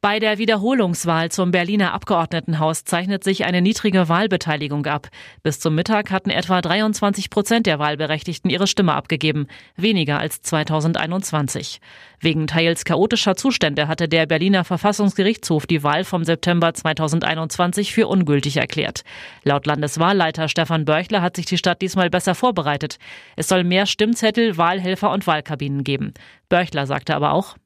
Bei der Wiederholungswahl zum Berliner Abgeordnetenhaus zeichnet sich eine niedrige Wahlbeteiligung ab. Bis zum Mittag hatten etwa 23 Prozent der Wahlberechtigten ihre Stimme abgegeben, weniger als 2021. Wegen teils chaotischer Zustände hatte der Berliner Verfassungsgerichtshof die Wahl vom September 2021 für ungültig erklärt. Laut Landeswahlleiter Stefan Börchler hat sich die Stadt diesmal besser vorbereitet. Es soll mehr Stimmzettel, Wahlhelfer und Wahlkabinen geben. Börchler sagte aber auch,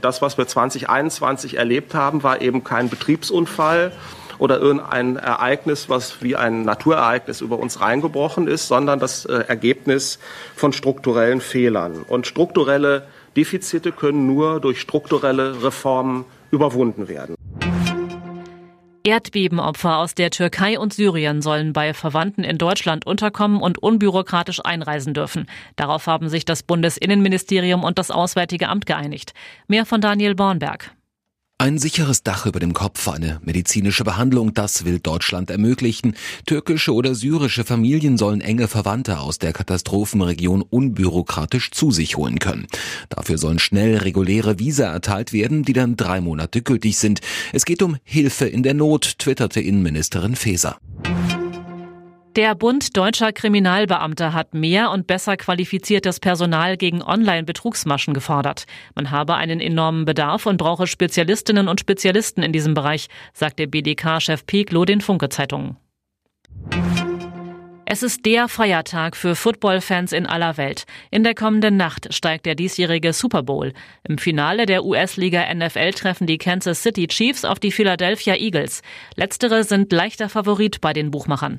das, was wir 2021 erlebt haben, war eben kein Betriebsunfall oder irgendein Ereignis, was wie ein Naturereignis über uns reingebrochen ist, sondern das äh, Ergebnis von strukturellen Fehlern. Und strukturelle Defizite können nur durch strukturelle Reformen überwunden werden. Erdbebenopfer aus der Türkei und Syrien sollen bei Verwandten in Deutschland unterkommen und unbürokratisch einreisen dürfen. Darauf haben sich das Bundesinnenministerium und das Auswärtige Amt geeinigt. Mehr von Daniel Bornberg. Ein sicheres Dach über dem Kopf, eine medizinische Behandlung, das will Deutschland ermöglichen. Türkische oder syrische Familien sollen enge Verwandte aus der Katastrophenregion unbürokratisch zu sich holen können. Dafür sollen schnell reguläre Visa erteilt werden, die dann drei Monate gültig sind. Es geht um Hilfe in der Not, twitterte Innenministerin Faeser. Der Bund deutscher Kriminalbeamter hat mehr und besser qualifiziertes Personal gegen Online-Betrugsmaschen gefordert. Man habe einen enormen Bedarf und brauche Spezialistinnen und Spezialisten in diesem Bereich, sagte BDK-Chef Peklo den Funke-Zeitungen. Es ist der Feiertag für Footballfans in aller Welt. In der kommenden Nacht steigt der diesjährige Super Bowl. Im Finale der US-Liga NFL treffen die Kansas City Chiefs auf die Philadelphia Eagles. Letztere sind leichter Favorit bei den Buchmachern.